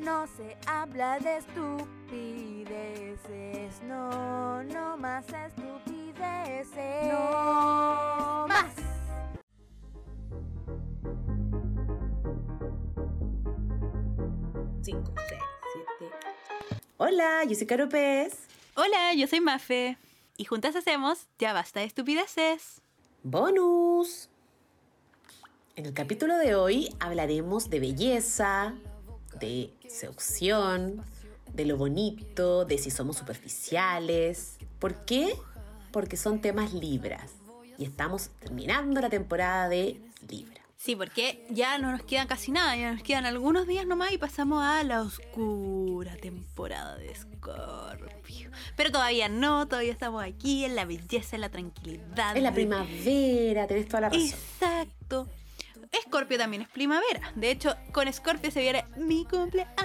No se habla de estupideces, no, no más estupideces. No más. Cinco, seis, siete. Hola, yo soy Caro Pérez. Hola, yo soy Mafe. Y juntas hacemos Ya Basta de Estupideces. Bonus. En el capítulo de hoy hablaremos de belleza, de seducción, de lo bonito, de si somos superficiales. ¿Por qué? Porque son temas libras. Y estamos terminando la temporada de Libra. Sí, porque ya no nos quedan casi nada, ya nos quedan algunos días nomás y pasamos a la oscura temporada de Scorpio. Pero todavía no, todavía estamos aquí en la belleza, en la tranquilidad. Es la primavera, tenés toda la razón. Exacto. Escorpio también es primavera. De hecho, con Escorpio se viene mi cumpleaños.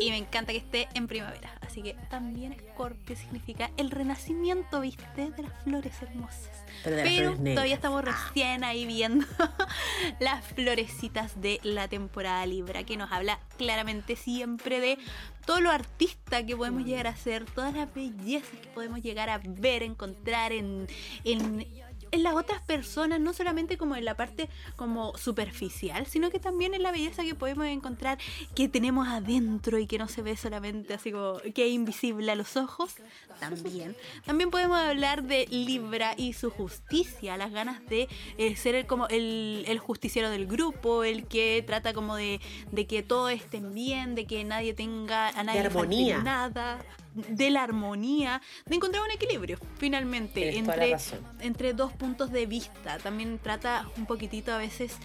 Y me encanta que esté en primavera. Así que también Escorpio significa el renacimiento, ¿viste? De las flores hermosas. Pero negras. todavía estamos Ah. recién ahí viendo las florecitas de la temporada Libra, que nos habla claramente siempre de todo lo artista que podemos llegar a ser, todas las bellezas que podemos llegar a ver, encontrar en, en, en las otras personas, no solamente como en la parte como superficial, sino que también en la belleza que podemos encontrar que tenemos adentro y que no se ve solamente así como que es invisible a los ojos, también. También podemos hablar de Libra y su justicia, las ganas de eh, ser el, como el, el justiciero del grupo, el que trata como de, de que todos estén bien, de que nadie tenga a nadie falte armonía. nada, de la armonía, de encontrar un equilibrio finalmente entre, entre dos puntos de vista. También trata un poquitito a veces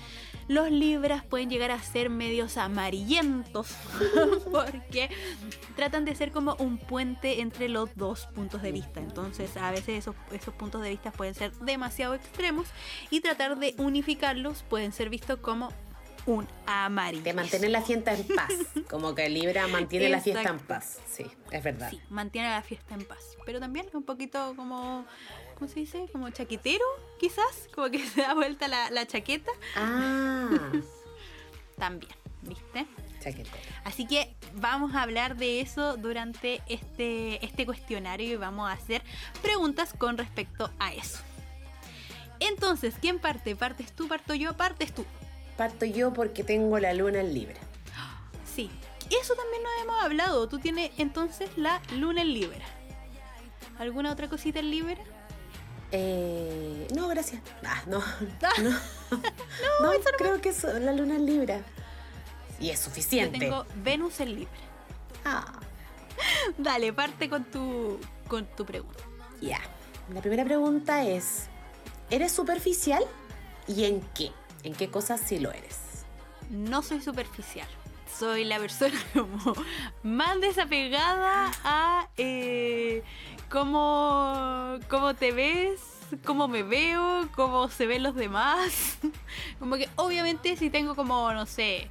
los libras pueden llegar a ser medios amarillentos porque tratan de ser como un puente entre los dos puntos de vista. Entonces a veces esos, esos puntos de vista pueden ser demasiado extremos y tratar de unificarlos pueden ser vistos como un amarillo. De mantener la fiesta en paz. Como que Libra mantiene la fiesta en paz. Sí, es verdad. Sí, mantiene la fiesta en paz. Pero también un poquito como, ¿cómo se dice? Como chaquetero, quizás. Como que se da vuelta la, la chaqueta. Ah, También, ¿viste? chaquetera. Así que vamos a hablar de eso durante este, este cuestionario y vamos a hacer preguntas con respecto a eso. Entonces, ¿quién parte? ¿Partes tú, parto yo? ¿Partes tú? Parto yo porque tengo la luna en Libra. Sí. Eso también nos hemos hablado. Tú tienes entonces la luna en Libra. ¿Alguna otra cosita en Libra? Eh, no, gracias. Ah, no, no. no, creo que es la luna en Libra. Y es Yo suficiente. tengo Venus en Libra. Ah, Dale, parte con tu, con tu pregunta. ya. La primera pregunta es: ¿eres superficial? ¿Y en qué? ¿En qué cosas sí lo eres? No soy superficial. Soy la persona como más desapegada a eh, cómo, cómo te ves, cómo me veo, cómo se ven los demás. Como que obviamente si tengo como, no sé,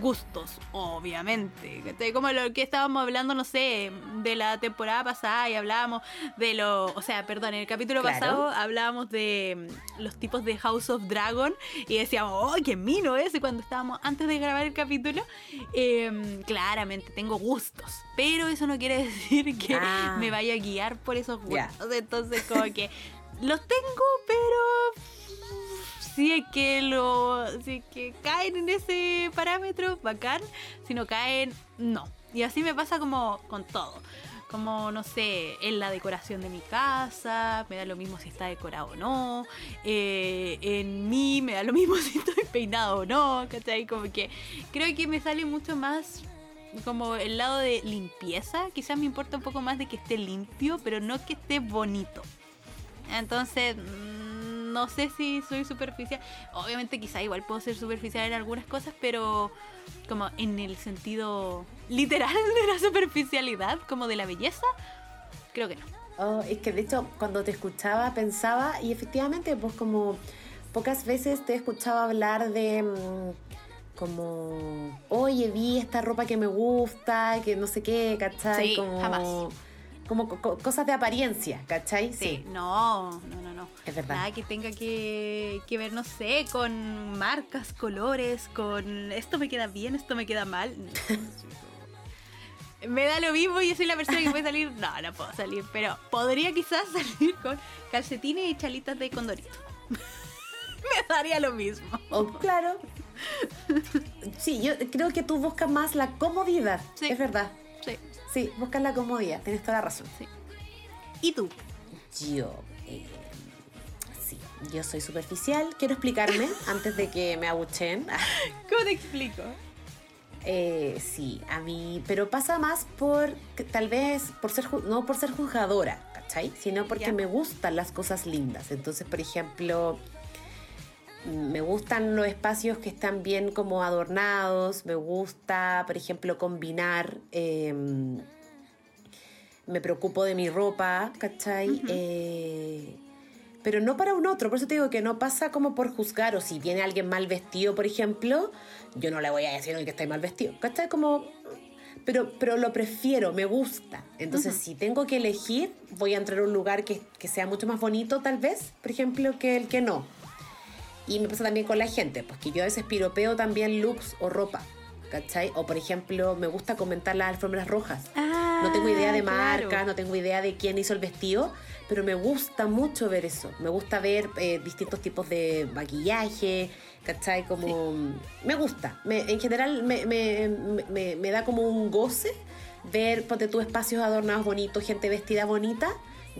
gustos, obviamente. ¿cachai? Como lo que estábamos hablando, no sé, de la temporada pasada y hablábamos de lo, o sea, perdón, en el capítulo Claro. pasado hablábamos de mm, los tipos de House of Dragon y decíamos, ¡ay, qué mino ese! Cuando estábamos antes de grabar el capítulo. Eh, claramente tengo gustos, pero eso no quiere decir que Ah. me vaya a guiar por esos gustos. Entonces, como que los tengo, pero si es que lo si es que caen en ese parámetro bacán si no caen no. Y así me pasa como con todo. Como no sé en la decoración de mi casa me da lo mismo si está decorado o no. Eh, en mí me da lo mismo si estoy peinado o no ¿cachai? como que creo que me sale mucho más como el lado de limpieza. Quizás me importa un poco más de que esté limpio pero no que esté bonito. Entonces, mm, no sé si soy superficial. Obviamente quizá igual puedo ser superficial en algunas cosas, pero como en el sentido literal de la superficialidad, como de la belleza, creo que no. Oh, es que de hecho cuando te escuchaba pensaba y efectivamente pues como pocas veces te he escuchado hablar de mm, como oye vi esta ropa que me gusta que no sé qué ¿cachai? Sí, como jamás. como co- co- cosas de apariencia ¿cachai? Sí, no, no, no, no. Es verdad. Nada que tenga que, que ver, no sé, con marcas, colores, con esto me queda bien, esto me queda mal. Me da lo mismo y yo soy la persona que puede salir. No, no puedo salir, pero podría quizás salir con calcetines y chalitas de condorito. me daría lo mismo. O, claro. Sí, yo creo que tú buscas más la comodidad. Sí. Es verdad. Sí, Sí, buscas la comodidad. Tienes toda la razón. sí. ¿Y tú? Yo, yo soy superficial. Quiero explicarme antes de que me abuchen. ¿Cómo te explico? Eh, sí, a mí, pero pasa más por, tal vez, por ser, no por ser juzgadora, ¿cachai? Sino porque me gustan las cosas lindas. Entonces, por ejemplo, me gustan los espacios que están bien como adornados, me gusta, por ejemplo, combinar, eh, me preocupo de mi ropa, ¿cachai? Eh, pero no para un otro, por eso te digo que no pasa como por juzgar, o si viene alguien mal vestido, por ejemplo, yo no le voy a decir "Oye, que está mal vestido, ¿cachai? Como... Pero, pero lo prefiero, me gusta. Entonces, si tengo que elegir, voy a entrar a un lugar que, que sea mucho más bonito, tal vez, por ejemplo, que el que no. Y me pasa también con la gente, pues que yo a veces piropeo también looks o ropa, ¿cachai? O por ejemplo, me gusta comentar las alfombras rojas. No tengo idea de marca, no tengo idea de quién hizo el vestido, pero me gusta mucho ver eso. Me gusta ver eh, distintos tipos de maquillaje, ¿cachai? Como... Me gusta. Me- en general me, me- me- me da como un goce ver, ponte tú, espacios adornados bonitos, gente vestida bonita.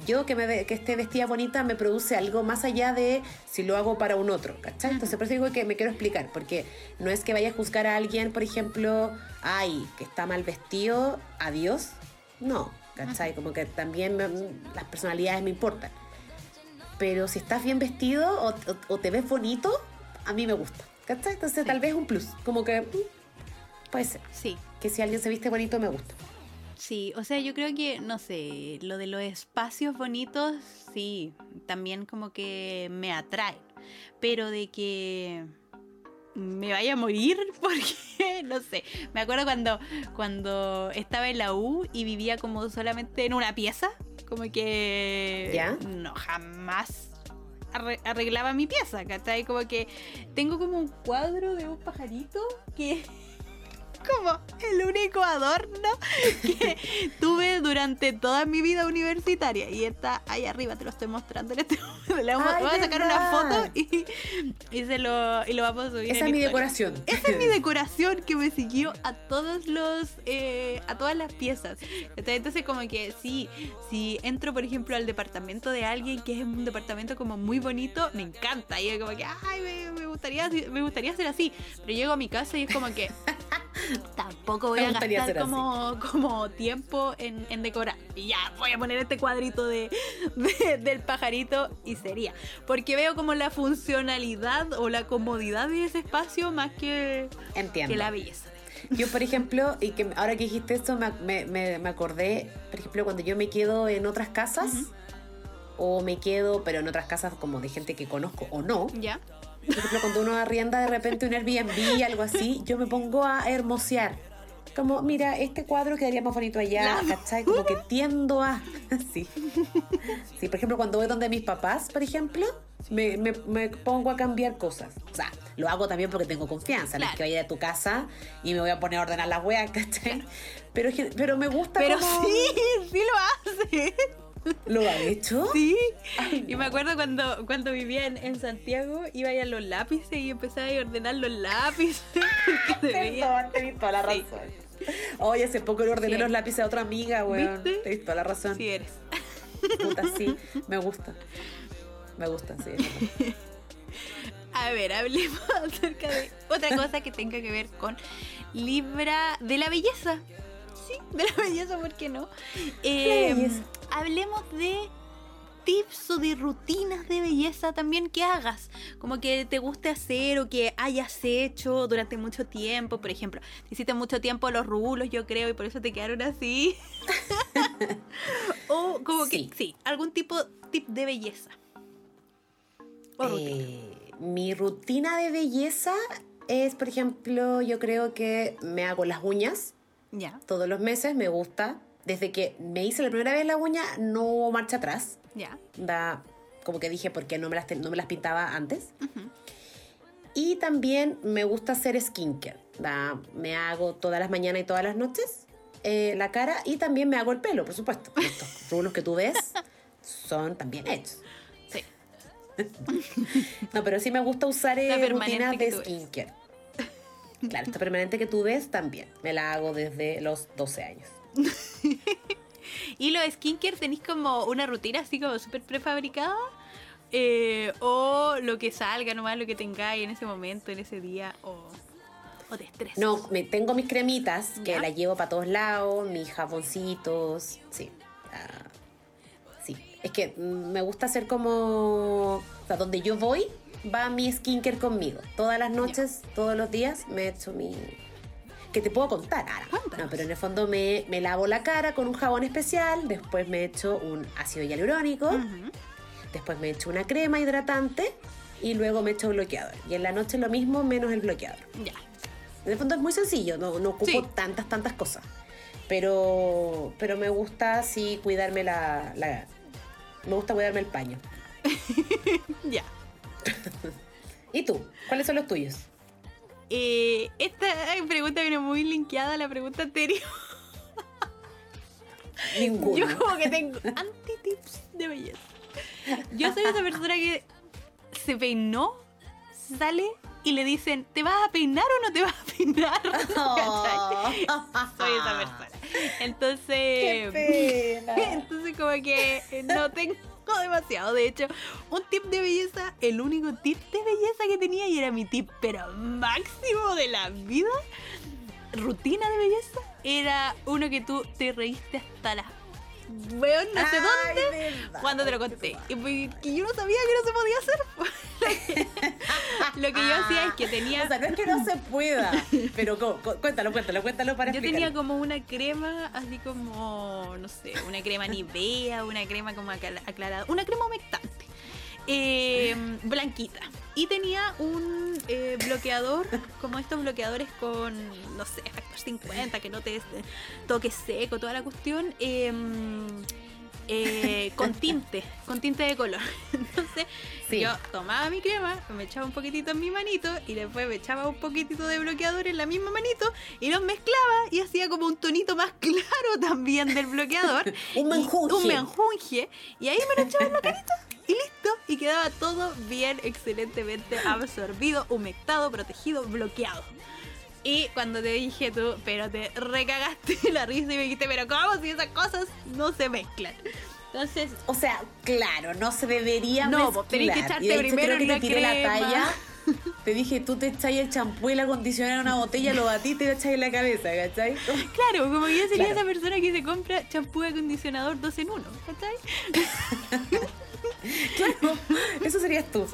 Yo que, me, que esté vestida bonita me produce algo más allá de si lo hago para un otro, ¿cachai? Entonces por eso digo que me quiero explicar, porque no es que vaya a juzgar a alguien, por ejemplo, ay, que está mal vestido, adiós. No, ¿cachai? Como que también me- las personalidades me importan. Pero si estás bien vestido o, o- o te ves bonito, a mí me gusta, ¿cachai? Entonces Sí. tal vez un plus, como que mm, puede ser. Sí, Que si alguien se viste bonito, me gusta. sí, o sea, yo creo que, no sé, lo de los espacios bonitos, sí, también como que me atrae, pero de que me vaya a morir, porque, no sé, me acuerdo cuando, cuando estaba en la U y vivía como solamente en una pieza, como que ¿Ya? no, jamás arre- arreglaba mi pieza, ¿cachai? Como que tengo como un cuadro de un pajarito que como el único adorno que tuve durante toda mi vida universitaria. Y está ahí arriba, te lo estoy mostrando en este momento. Le vamos, Ay, a sacar una foto y, y, se lo, y lo vamos a subir. Esa en es mi historia. decoración. Esa es mi decoración que me siguió a todos los eh, a todas las piezas. Entonces como que sí, si entro por ejemplo al departamento de alguien que es un departamento como muy bonito, me encanta. Y es como que ay me, me gustaría me gustaría ser así. Pero llego a mi casa y es como que tampoco voy a gastar así. como, como tiempo en, en decorar. Y ya, voy a poner este cuadrito de, de- del pajarito y sería. Porque veo como la funcionalidad o la comodidad de ese espacio más que, Entiendo. que la belleza. Yo, por ejemplo, y que ahora que dijiste esto, me, me- me- me acordé, por ejemplo, cuando yo me quedo en otras casas, o me quedo, pero en otras casas como de gente que conozco o no. ¿Ya? Por ejemplo, cuando uno arrienda de repente un Airbnb, algo así, yo me pongo a hermosear. Como, mira, este cuadro quedaría más bonito allá, ¿cachai? Como que tiendo a... Sí. Sí, por ejemplo, cuando voy donde mis papás, por ejemplo, me, me- me pongo a cambiar cosas. O sea, lo hago también porque tengo confianza. No es Claro. que vaya a tu casa y me voy a poner a ordenar las weas, ¿cachai? Pero, pero me gusta Pero como- sí, sí lo hace. ¿Lo ha hecho? Sí. Ay, Y me acuerdo cuando, cuando vivía en, en Santiago, iba a los lápices y empezaba a ordenar los lápices. veía- Perdón, tenés toda la razón. Oye, hace poco le ordené Sí. los lápices a otra amiga, weón. ¿Viste? Tenés toda la razón. Sí eres. Puta, sí, me gusta. Me gusta, sí. A ver, hablemos acerca de otra cosa que tenga que ver con Libra de la belleza. Sí, de la belleza, ¿por qué no? Eh, belleza. Hablemos de tips o de rutinas de belleza también que hagas, como que te guste hacer o que hayas hecho durante mucho tiempo, por ejemplo, te hiciste mucho tiempo los rulos, yo creo, y por eso te quedaron así. o como Sí. que sí, algún tipo tip de belleza. O rutina. Eh, mi rutina de belleza es, por ejemplo, yo creo que me hago las uñas Ya, todos los meses, me gusta. Desde que me hice la primera vez la uña, no hubo marcha atrás. ya. Da como que dije, porque no me las, no me las pintaba antes. Y también me gusta hacer skincare. ¿va? Me hago todas las mañanas y todas las noches eh, la cara y también me hago el pelo, por supuesto. Estos rulos que tú ves son también hechos. Sí. No, pero sí me gusta usar eh, rutinas de skincare. Claro, esta permanente que tú ves también. Me la hago desde los 12 años. Y los skincare tenéis como una rutina así como súper prefabricada. eh, o lo que salga nomás, lo que tengáis en ese momento, en ese día, o, o te estresas. No, me tengo mis cremitas que ¿Ya? las llevo para todos lados, mis jaboncitos, sí. ah, sí, es que me gusta hacer como, o sea, donde yo voy, va mi skincare conmigo. Todas las noches, todos los días me echo mi... Que te puedo contar ahora. No, pero en el fondo me, me lavo la cara con un jabón especial, después me echo un ácido hialurónico, después me echo una crema hidratante y luego me echo bloqueador. Y en la noche lo mismo menos el bloqueador. Ya. En el fondo es muy sencillo, no, no ocupo Sí. tantas, tantas cosas. Pero, pero me gusta sí cuidarme la, la- Me gusta cuidarme el paño. Ya. ¿Y tú? ¿Cuáles son los tuyos? Eh, esta pregunta viene muy linkeada a la pregunta anterior. Ninguno. Yo como que tengo anti-tips de belleza. Yo soy esa persona que se peinó, sale y le dicen, ¿te vas a peinar o no te vas a peinar? Soy esa persona. Entonces... ¡Qué como que no tengo demasiado. De hecho, un tip de belleza, el único tip de belleza que tenía y era mi tip, pero máximo de la vida, rutina de belleza, era uno que tú te reíste hasta la... Weón, no sé dónde. Cuando te lo conté. Y pues, que yo no sabía que no se podía hacer. lo que yo hacía es que tenía... O sea, no es que no se pueda, pero co- co- cuéntalo, cuéntalo, cuéntalo para Yo explicarlo. tenía como una crema, así como, no sé, una crema Nivea, una crema como acla- aclarada, una crema humectante, eh, blanquita. Y tenía un eh, bloqueador, como estos bloqueadores con, no sé, factor 50, que no te toque seco, toda la cuestión, eh, eh, con tinte, con tinte de color. Entonces, Sí. yo tomaba mi crema, me echaba un poquitito en mi manito y después me echaba un poquitito de bloqueador en la misma manito y los mezclaba y hacía como un tonito más claro también del bloqueador. Un menjunje. Un menjunje. Y ahí me lo echaba en la carita y listo. Y quedaba todo bien, excelentemente absorbido, humectado, protegido, bloqueado. Y cuando te dije tú, pero te recagaste la risa y me dijiste, pero ¿cómo si esas cosas no se mezclan? Entonces, O sea, claro, no se debería No, mezclar. vos tenés que echarte y de hecho primero creo que te tiré la talla. Te dije, tú te echáis el champú y el acondicionador en una botella, lo batiste y lo echáis en la cabeza, ¿cachai? Claro, como que yo sería Claro. esa persona que se compra champú y acondicionador dos en uno, ¿cachai? Claro, eso serías tú.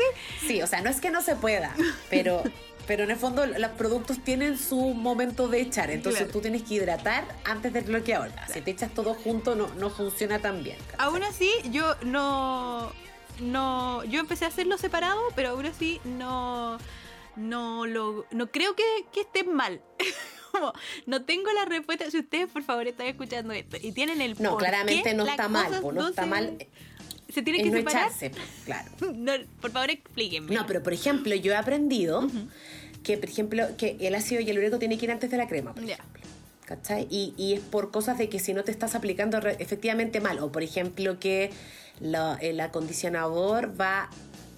Sí. o sea, no es que no se pueda, pero, pero en el fondo los productos tienen su momento de echar, entonces Claro. tú tienes que hidratar antes del bloqueador. Si te echas todo junto no, no funciona tan bien. Aún así, yo no. No. Yo empecé a hacerlo separado, pero aún así no. No lo. No creo que, que esté mal. Como, no tengo la respuesta. Si ustedes, por favor, están escuchando esto y tienen el. No, claramente no está mal, po, no está se- mal Se tienen en que no separar. echarse, claro. No, por favor, explíquenme. No, pero por ejemplo, yo he aprendido que, por ejemplo, que el ácido hialurónico tiene que ir antes de la crema, por ejemplo. ¿Cachai? Y, y es por cosas de que si no te estás aplicando efectivamente mal, o por ejemplo que la- el acondicionador va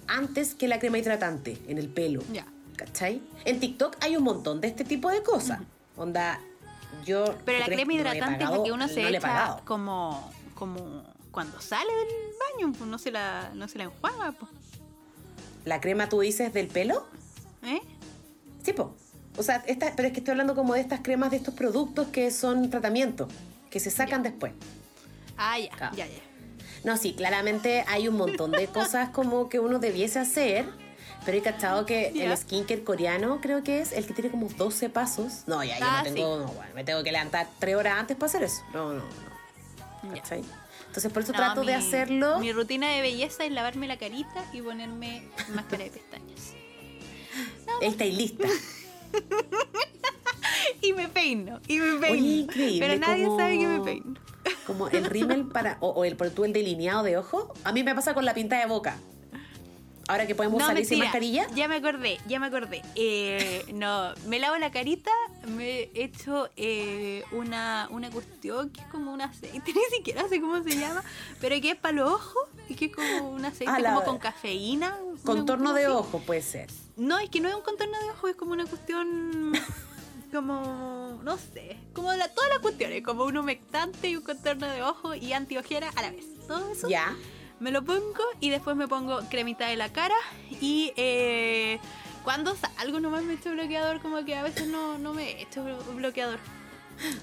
antes que la crema hidratante en el pelo. Ya. ¿Cachai? En TikTok hay un montón de este tipo de cosas. Onda, yo... Pero ¿tú la crema No hidratante es la que uno se no echa como, como cuando sale del baño, pues no se la, no se la enjuaga, pues. ¿La crema tú dices del pelo? ¿Eh? Sí, po. O sea, esta, pero es que estoy hablando como de estas cremas de estos productos que son tratamientos, que se sacan después. Ah, ya, Claro. ya, ya. No, sí, claramente hay un montón de cosas como que uno debiese hacer, pero he cachado que Ya. el skincare coreano creo que es el que tiene como 12 pasos. No, ya, yo Ah, no tengo, no, bueno, me tengo que levantar 3 horas antes para hacer eso. No, no, no. Entonces por eso No, trato de mi- hacerlo. Mi rutina de belleza es lavarme la carita y ponerme máscara de pestañas. Está ahí lista. Y me peino, y me peino. Oye, Pero nadie sabe que me peino. Como el rímel para. O, o el, por tú el delineado de ojo. A mí me pasa con la pinta de boca. Ahora que podemos salir sin mentira, mascarilla. Ya me acordé, ya me acordé. Eh, no, me lavo la carita, me echo eh, una, una cuestión que es como un aceite, ni siquiera sé cómo se llama, pero que es para los ojos y que es como un aceite Ah, la- como con cafeína. Contorno de así. ojo puede ser. No, es que no es un contorno de ojo, es como una cuestión. Como. No sé. Como la- todas las cuestiones. Como un humectante y un contorno de ojo y antiojera a la vez. Todo eso. Ya. Me lo pongo y después me pongo cremita de la cara. Y eh, cuando salgo nomás me echo bloqueador. Como que a veces no, no me echo bloqueador.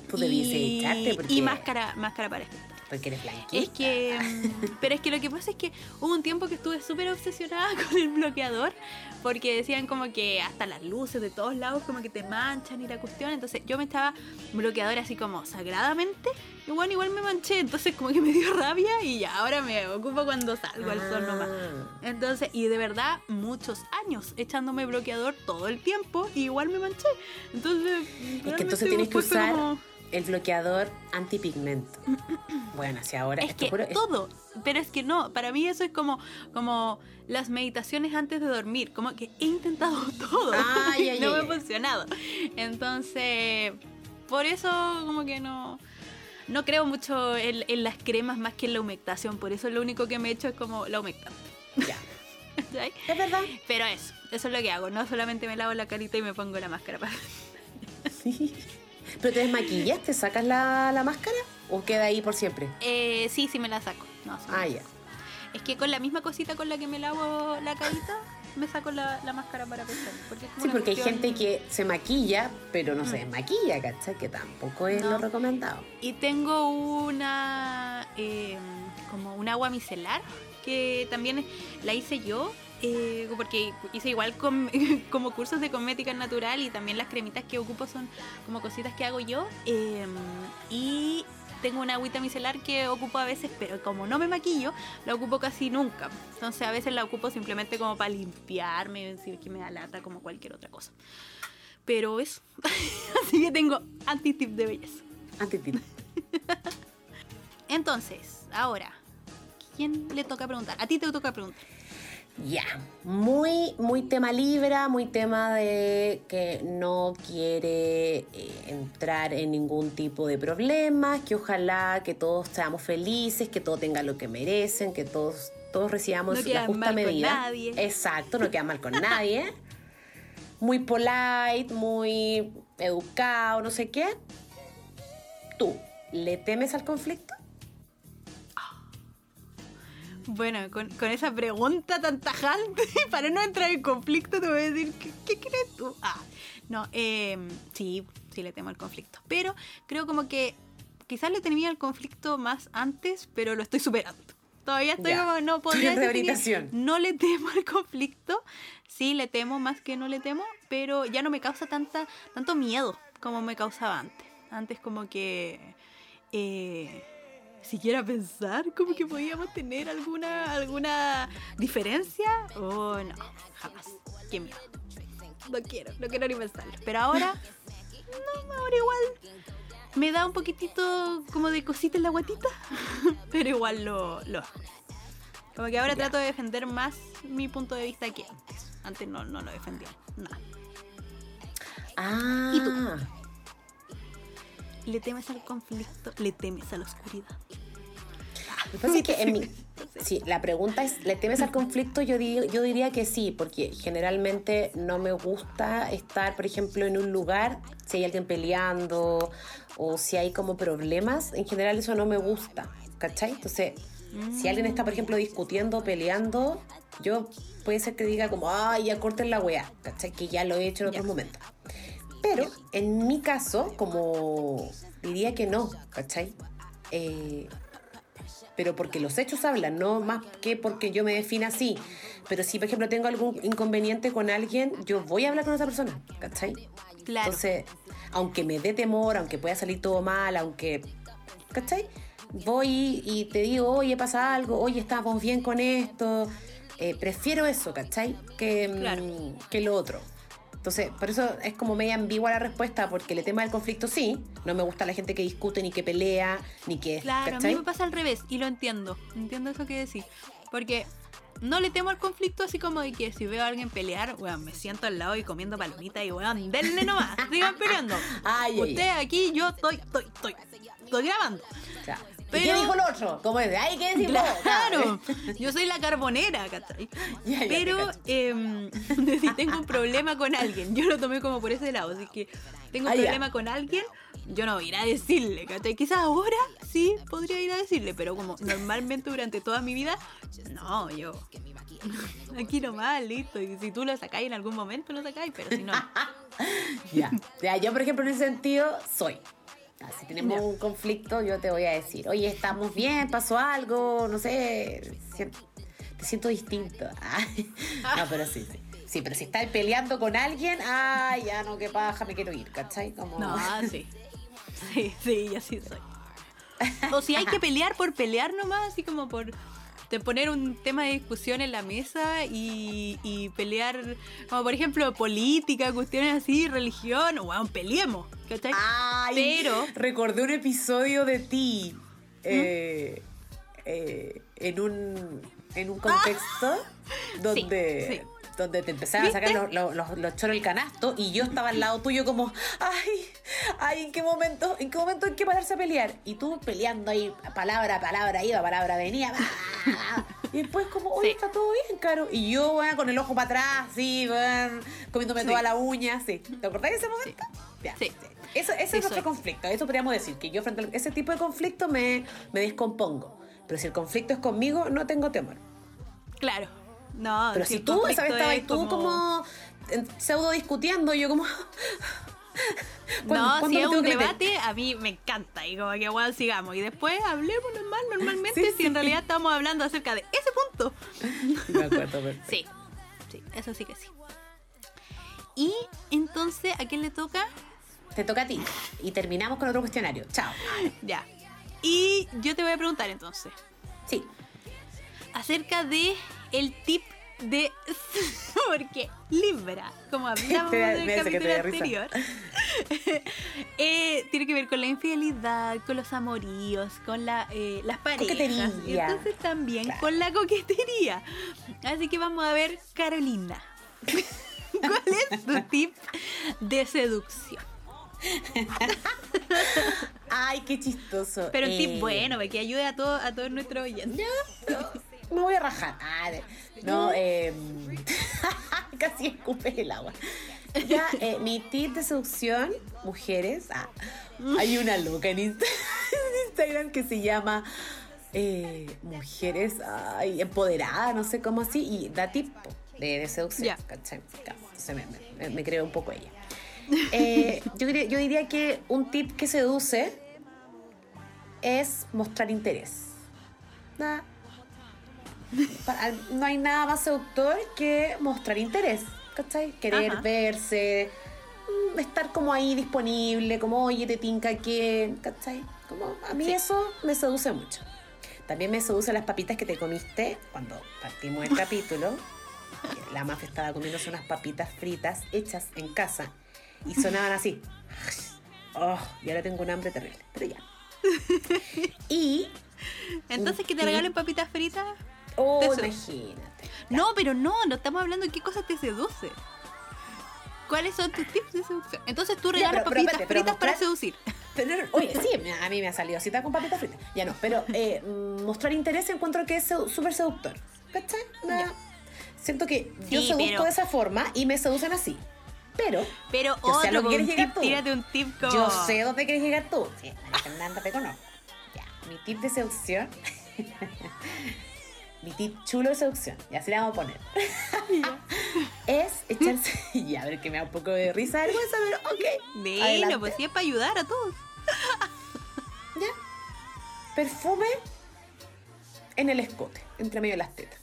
Tú y, echarte porque, y máscara, máscara para espectar. Porque eres blanquita. Es que. mm, Pero es que lo que pasa es que hubo un tiempo que estuve súper obsesionada con el bloqueador. Porque decían como que hasta las luces de todos lados como que te manchan y la cuestión. Entonces yo me estaba bloqueador así como sagradamente. Y bueno, igual me manché. Entonces como que me dio rabia y ya ahora me ocupo cuando salgo al sol nomás. Ah. Entonces, y de verdad, muchos años echándome bloqueador todo el tiempo y igual me manché. Entonces, Es que entonces tienes que usar como- el bloqueador antipigmento. Bueno, si ahora. Es que juro, es- todo, pero es que no, para mí eso es como, como las meditaciones antes de dormir, como que he intentado todo y no me ha funcionado. Entonces, por eso como que no, no creo mucho en, en las cremas más que en la humectación, por eso lo único que me he hecho es como la humectante. Ya. Es verdad. Pero eso, eso es lo que hago, no solamente me lavo la carita y me pongo la máscara para... ¿Pero te desmaquillas? ¿Te sacas la, la máscara? ¿O queda ahí por siempre? Eh, sí, sí me la saco. No, sí Ah, ya. saco. Es que con la misma cosita con la que me lavo la carita, me saco la, la máscara para pestañas. Porque es como Sí, porque hay gente que se maquilla, pero no se desmaquilla, ¿cachai? Que tampoco es No. lo recomendado. Y tengo una. eh, como un agua micelar, que también la hice yo. Eh, porque hice igual com- como cursos de cosmética natural y también las cremitas que ocupo son como cositas que hago yo. eh, y tengo una agüita micelar que ocupo a veces, pero como no me maquillo, la ocupo casi nunca. Entonces a veces la ocupo simplemente como para limpiarme, si es que me da lata, como cualquier otra cosa. Pero eso. Así que tengo anti-tip de belleza. Antitip. Entonces, ahora, ¿quién le toca preguntar? A ti te toca preguntar. Ya, muy, muy tema Libra, muy tema de que no quiere eh, entrar en ningún tipo de problemas, que ojalá que todos seamos felices, que todos tengan lo que merecen, que todos, todos recibamos No la justa mal con medida. nadie. Exacto, no queda mal con nadie. Muy polite, muy educado, no sé qué. ¿Tú le temes al conflicto? Bueno, con, con esa pregunta tan tajante, para no entrar en conflicto, te voy a decir, ¿qué, qué crees tú? Ah, no, eh, sí, sí le temo al conflicto. Pero creo como que quizás le temía al conflicto más antes, pero lo estoy superando. Todavía estoy Ya. como, no podría decir. No le temo al conflicto, sí le temo más que no le temo, pero ya no me causa tanta, tanto miedo como me causaba antes. Antes como que... Eh, siquiera pensar como que podíamos tener alguna alguna diferencia. Oh no jamás. Qué miedo. No quiero no quiero ni pensarlo. Pero ahora no ahora igual me da un poquitito como de cosita en la guatita pero igual lo, lo hago. Como que ahora Ya. trato de defender más mi punto de vista que antes. Antes no, no lo defendía nada. Ah. ¿Y tú? Le temes al conflicto le temes a la oscuridad Lo que pasa es que en mi- Sí, la pregunta es, ¿le temes al conflicto? Yo, di- yo diría que sí, porque generalmente no me gusta estar, por ejemplo, en un lugar, si hay alguien peleando o si hay como problemas, en general eso no me gusta, ¿cachai? Entonces, si alguien está, por ejemplo, discutiendo, peleando, yo puede ser que diga como, ay, ya corten la weá, ¿cachai? Que ya lo he hecho en otros Ya. momentos. Pero en mi caso, como diría que no, ¿cachai? Eh, pero porque los hechos hablan, no más que porque yo me defina así. Pero si, por ejemplo, tengo algún inconveniente con alguien, yo voy a hablar con esa persona, ¿cachai? claro Entonces, aunque me dé temor, aunque pueda salir todo mal, aunque, ¿cachai? Voy y te digo, oye, pasa algo, oye, estamos bien con esto. Eh, prefiero eso, ¿cachai? Que, mm, Claro. que lo otro. Entonces, por eso es como media ambigua la respuesta, porque el tema del conflicto sí, no me gusta la gente que discute, ni que pelea, ni que... Claro, a ¿cachai? mí me pasa al revés y lo entiendo. Entiendo eso que decís. Porque no le temo al conflicto así como de que si veo a alguien pelear, weón, me siento al lado y comiendo palomitas y weón, denle nomás, sigan peleando. Ay, ay, Usted aquí, yo estoy, estoy, estoy, estoy grabando. O sea, ¿y Pero- ¿Qué dijo el otro? ¿Cómo es? Ay, ¿qué decimos? Claro, yo soy la carbonera, ¿cachai? Ya, ya, te Pero em, si tengo un problema con alguien, yo lo tomé como por ese lado, así que tengo un Ah, ya. problema con alguien, yo no voy a ir a decirle, ¿cachai? Quizás ahora sí podría ir a decirle, pero como normalmente durante toda mi vida, no, yo aquí nomás, listo, y si tú lo sacáis en algún momento, lo sacáis, pero si no, Ya, ya, yo por ejemplo en ese sentido soy. Ya, Si tenemos un conflicto, yo te voy a decir, oye, estamos bien, pasó algo, no sé, te siento distinto. No, pero sí, sí. Sí, pero si estás peleando con alguien, ay, ya no, qué paja, me quiero ir, ¿cachai? Como... no, sí, sí, sí, así soy. O si hay que pelear por pelear nomás, así como por de poner un tema de discusión en la mesa y, y pelear, como por ejemplo política, cuestiones así, religión, wow, peleemos, ¿cachai? Ay, Pero- recordé un episodio de ti eh, eh, en un en un contexto donde, sí. Donde te empezaban a sacar los, los, los, los choros del canasto y yo estaba al lado tuyo como, ay, ay, ¿en qué momento, en qué momento hay que pararse a pelear? Y tú peleando ahí, palabra palabra, iba, palabra venía, y después como, oye, Sí. está todo bien, Caro. Y yo, bueno, con el ojo para atrás, sí, bueno, comiéndome Sí. toda la uña, sí. ¿Te acordás de ese momento? Ya, Sí. Eso, ese Sí, es nuestro soy. conflicto. Eso podríamos decir, que yo frente a ese tipo de conflicto me, me descompongo. Pero si el conflicto es conmigo, no tengo temor. Claro. No, Pero si tú, esa vez estabas tú como, pseudo discutiendo, yo como... ¿Cuándo- No, si es un debate, a mí me encanta. Y como que, bueno, sigamos. Y después hablemos normal, normalmente, Sí, si sí. en realidad estamos hablando acerca de ese punto. Me acuerdo, perfecto. Sí, sí, eso sí que sí. Y entonces, ¿a quién le toca? Te toca a ti. Y terminamos con otro cuestionario. Chao. Ya. Y yo te voy a preguntar entonces, Sí. acerca de el tip de... Porque Libra, como da- en el capítulo anterior, eh, tiene que ver con la infidelidad, con los amoríos, con la, eh, las parejas. Coquetería. Y entonces también Claro. con la coquetería. Así que vamos a ver, Carolina. ¿Cuál es tu tip de seducción? Ay, qué chistoso. Pero un Eh, tip bueno, que ayude a, todo, a todos nuestros oyentes. Me voy a rajar. Ah, no, eh, casi escupes el agua. Ya, eh, mi tip de seducción, mujeres. ah, hay una loca en Insta- en Instagram que se llama eh, Mujeres ay, Empoderadas, no sé cómo así, y da tip de, de seducción. Me creo un poco ella. Eh, yo, diría, yo diría que un tip que seduce es mostrar interés. Nada. No hay nada más seductor que mostrar interés, ¿cachai? Querer Ajá. verse, mm, estar como ahí disponible, como, oye, te tinca que, ¿cachai? Como, a mí Sí. eso me seduce mucho. También me seduce las papitas que te comiste cuando partimos el capítulo. La Mafia estaba comiéndose unas papitas fritas hechas en casa y sonaban así. Oh, y ahora tengo un hambre terrible, pero ya. Y, Entonces, que te regalen papitas fritas. Oh, imagínate. No, pero no, no estamos hablando de qué cosas te seduce. ¿Cuáles son tus tips de seducción? Entonces tú regalas pero- pero papitas espérate, pero fritas para seducir. Pero, oye, sí, a mí me ha salido cita con papitas fritas. Ya no, pero eh, mm, mostrar interés encuentro que es súper seductor. ¿Cachai? Siento que yo Sí, seduzco pero- de esa forma y me seducen así. Pero Pero Yo sé a lo otro, que un quieres llegar tip, tú. tírate un tip como... yo sé dónde quieres llegar tú. Sí, María Fernanda, te conozco. Ya, mi tip de seducción. mi tip chulo de seducción. Y así le vamos a poner. es echarse. ya, a ver que me da un poco de risa, vergüenza, pero ok. Bueno, pues sí es para ayudar a todos. ¿Ya? Perfume en el escote, entre medio de las tetas.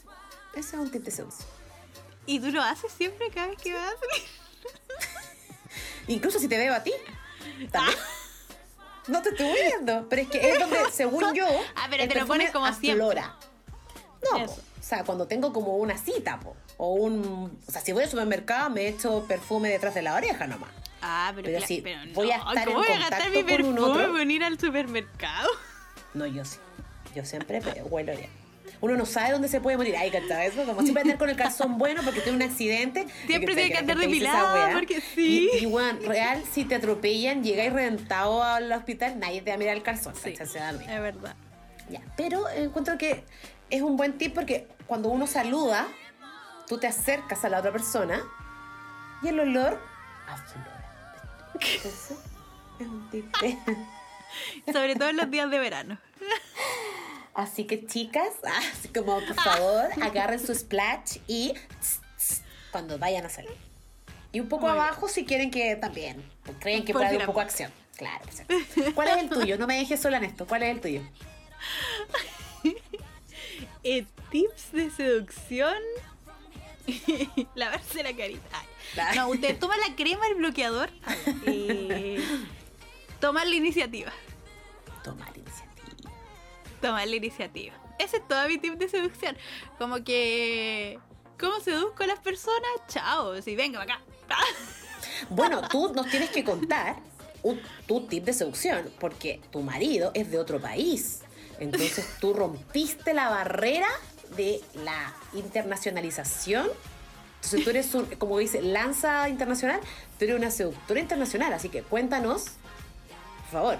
Ese es un tip de seducción. Y tú lo haces siempre cada vez que vas. Incluso si te veo a ti. También. No te estoy viendo, pero es que es donde, según yo, Ah, pero el te lo pones como siempre. aflora. No, o sea, cuando tengo como una cita, po, o un... O sea, si voy al supermercado me echo perfume detrás de la oreja nomás. Ah, pero, Pero sí, pero voy a no, estar en ¿cómo voy a gastar mi contacto con un perfume otro? en ir al supermercado? No, yo sí. Yo siempre huelo bien. Uno no sabe dónde se puede morir. Ay, ¿cachai? Eso, como siempre andar con el calzón bueno porque tuve un accidente. Siempre tiene que andar depilada, weá. porque sí. Y, y, weón, real, si te atropellan, llegáis reventado al hospital, nadie te va a mirar el calzón. Sí, es verdad. Ya, pero encuentro que es un buen tip porque cuando uno saluda, tú te acercas a la otra persona y el olor. Entonces, es un tip. de- Sobre todo en los días de verano. Así que chicas, así como por favor, agarren su splash y tss, tss, cuando vayan a salir. Y un poco Muy bien. abajo si quieren que también, creen que puede haber un poco acción. Claro. ¿Cuál es el tuyo? No me dejes sola en esto. ¿Cuál es el tuyo? Eh, tips de seducción. Lavarse la carita. Ay. La- No, usted toma la crema, el bloqueador. Eh, tomar la iniciativa. Tomar iniciativa. Tomar la iniciativa. Ese es todo mi tip de seducción. Como que. ¿Cómo seduzco a las personas? Chao. Si venga para acá. Bueno, tú nos tienes que contar un, tu tip de seducción, porque tu marido es de otro país. Entonces tú rompiste la barrera de la internacionalización. Entonces tú eres un, como dice, lanza internacional, tú eres una seductora internacional. Así que cuéntanos, por favor,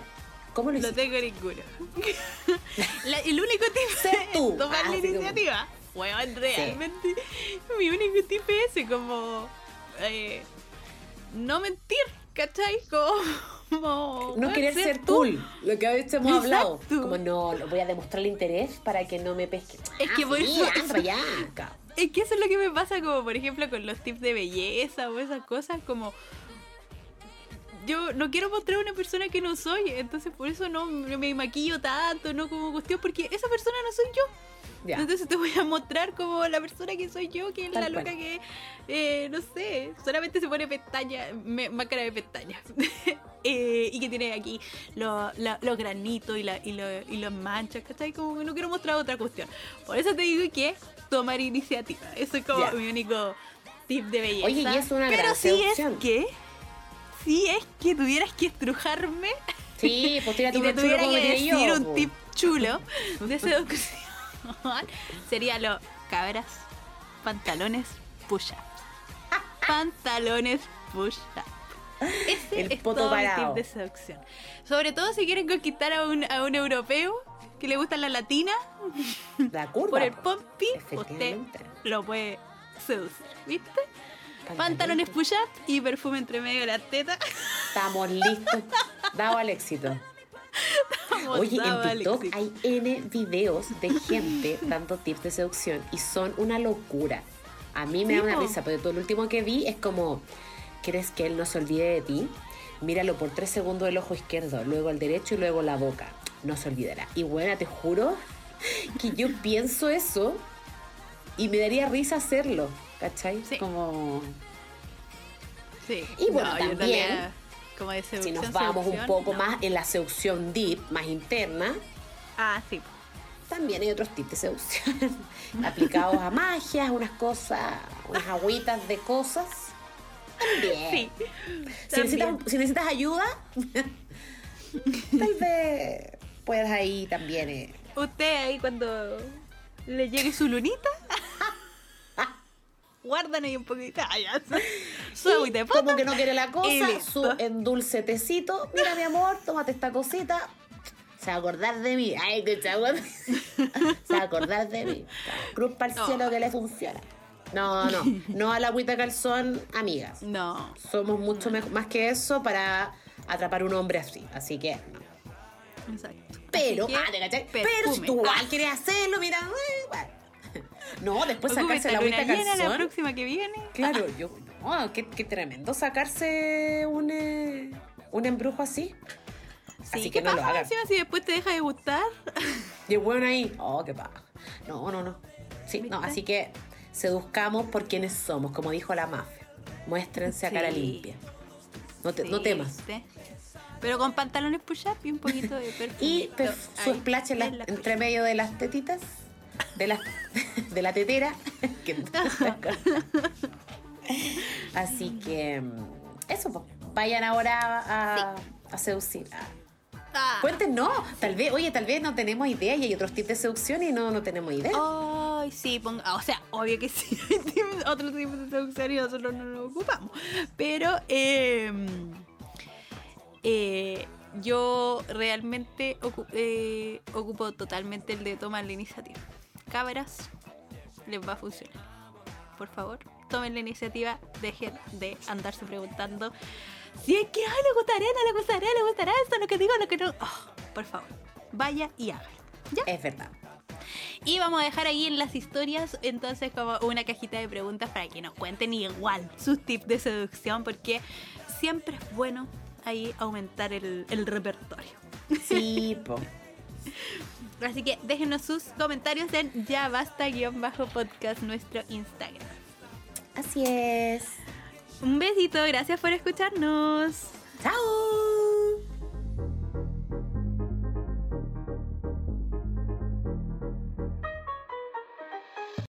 ¿cómo lo No hiciste? tengo ninguno. La- el único tip es tomar Ah, la como- iniciativa. Weón, realmente. Mi único tip es como. eh, no mentir, ¿cachai? Como. No querer ser tú. cool, lo que a veces hemos hablado. Como no, voy a demostrarle interés para que no me pesque. Es que Ah, por sí, eso- cabrón. Es que eso es lo que me pasa, como por ejemplo con los tips de belleza o esas cosas, como. Yo no quiero mostrar a una persona que no soy, entonces por eso no me maquillo tanto, no como cuestión, porque esa persona no soy yo. Entonces te voy a mostrar como la persona que soy yo, que es Tal la cual. loca que, eh, no sé, solamente se pone pestañas, máscara de pestañas. Eh, y que tiene aquí los granitos y, la, y, lo- y las manchas, ¿cachai? Como que no quiero mostrar otra cuestión. Por eso te digo que tomar iniciativa. Eso es como mi único tip de belleza. Oye, y es una Pero gran si es seducción. que, si es que tuvieras que estrujarme Sí, pues tírate y te tuviera que decir yo, un tip chulo de seducción, sería lo cabras, pantalones push-up. Pantalones push-up. Ese El es todo mi tip de seducción. Sobre todo si quieren conquistar a un, a un europeo que le gusta la latina, La curva. por el po. pompi, usted lo puede seducir, ¿viste? Pantalones push-up y perfume entre medio de la teta. Estamos listos. Dado al éxito. Oye, en TikTok hay N videos de gente dando tips de seducción y son una locura. A mí me Sí, da una risa, pero todo lo último que vi es como, ¿quieres que él no se olvide de ti? Míralo por tres segundos el ojo izquierdo, luego el derecho y luego la boca. No se olvidará. Y bueno, te juro que yo pienso eso y me daría risa hacerlo, ¿cachai? Sí. Como... Sí. Y bueno, también, como de Si nos vamos un poco no. más en la seducción deep, más interna, Ah, sí. también hay otros tips de seducción aplicados a magias, unas cosas, unas agüitas de cosas. También. Sí. Si necesitas, También. si necesitas ayuda, tal vez puedas ahí también. eh, Usted ahí cuando le llegue su lunita, guardan ahí un poquito. Ah. Su y agüita de como que no quiere la y cosa, listo. su endulce tecito. Mira, mi amor, tómate esta cosita. Se va a acordar de mí. Ay, qué chagua. Se va a acordar de mí. Cruz para el No. cielo que le funciona. No, no. No a la agüita calzón, amigas. No. Somos mucho mej- más que eso para atrapar un hombre así. Así que, no. Exacto. Pero, que, ah, ¿te? Pero si tú igual Ah, quieres hacerlo, mira, bueno. No, después sacarse la agüita llena la calzón. próxima que viene. Claro, yo, no, qué, qué tremendo sacarse un, eh, un embrujo así. Sí, así ¿qué que no lo pasa hagan. encima si después te deja de gustar? Y bueno ahí, oh, qué paja. No, no, no. Sí, no, así que seduzcamos por quienes somos, como dijo la mafia. Muéstrense a cara Sí. limpia. No, te- no Sí, temas. ¿viste? Pero con pantalones push-up y un poquito de perfume. Y perf- su splash en la- en la entre medio de las tetitas. De la, de la tetera. que- Así que mm, eso, pues, vayan ahora a, a seducir. Ah, Ah. Cuéntenos, tal vez, oye, tal vez no tenemos idea y hay otros tips de seducción y no, no tenemos idea. Ay, sí, ponga, o sea, obvio que sí, hay otros tipos de seducción y nosotros no nos ocupamos. Pero eh, eh, yo realmente ocu- eh, ocupo totalmente el de tomar la iniciativa. Cabras, les va a funcionar. Por favor, tomen la iniciativa, dejen de andarse preguntando si es que ay, le gustará, no le gustará, le gustará esto, lo que digo, lo que no. Oh, por favor, vaya y hágalo. ¿Ya? Es verdad. Y vamos a dejar ahí en las historias entonces como una cajita de preguntas para que nos cuenten igual sus tips de seducción porque siempre es bueno ahí aumentar el, el repertorio. Sí, po. Así que déjenos sus comentarios en ya basta guion bajo podcast nuestro Instagram. Así es. Un besito, gracias por escucharnos. Chao.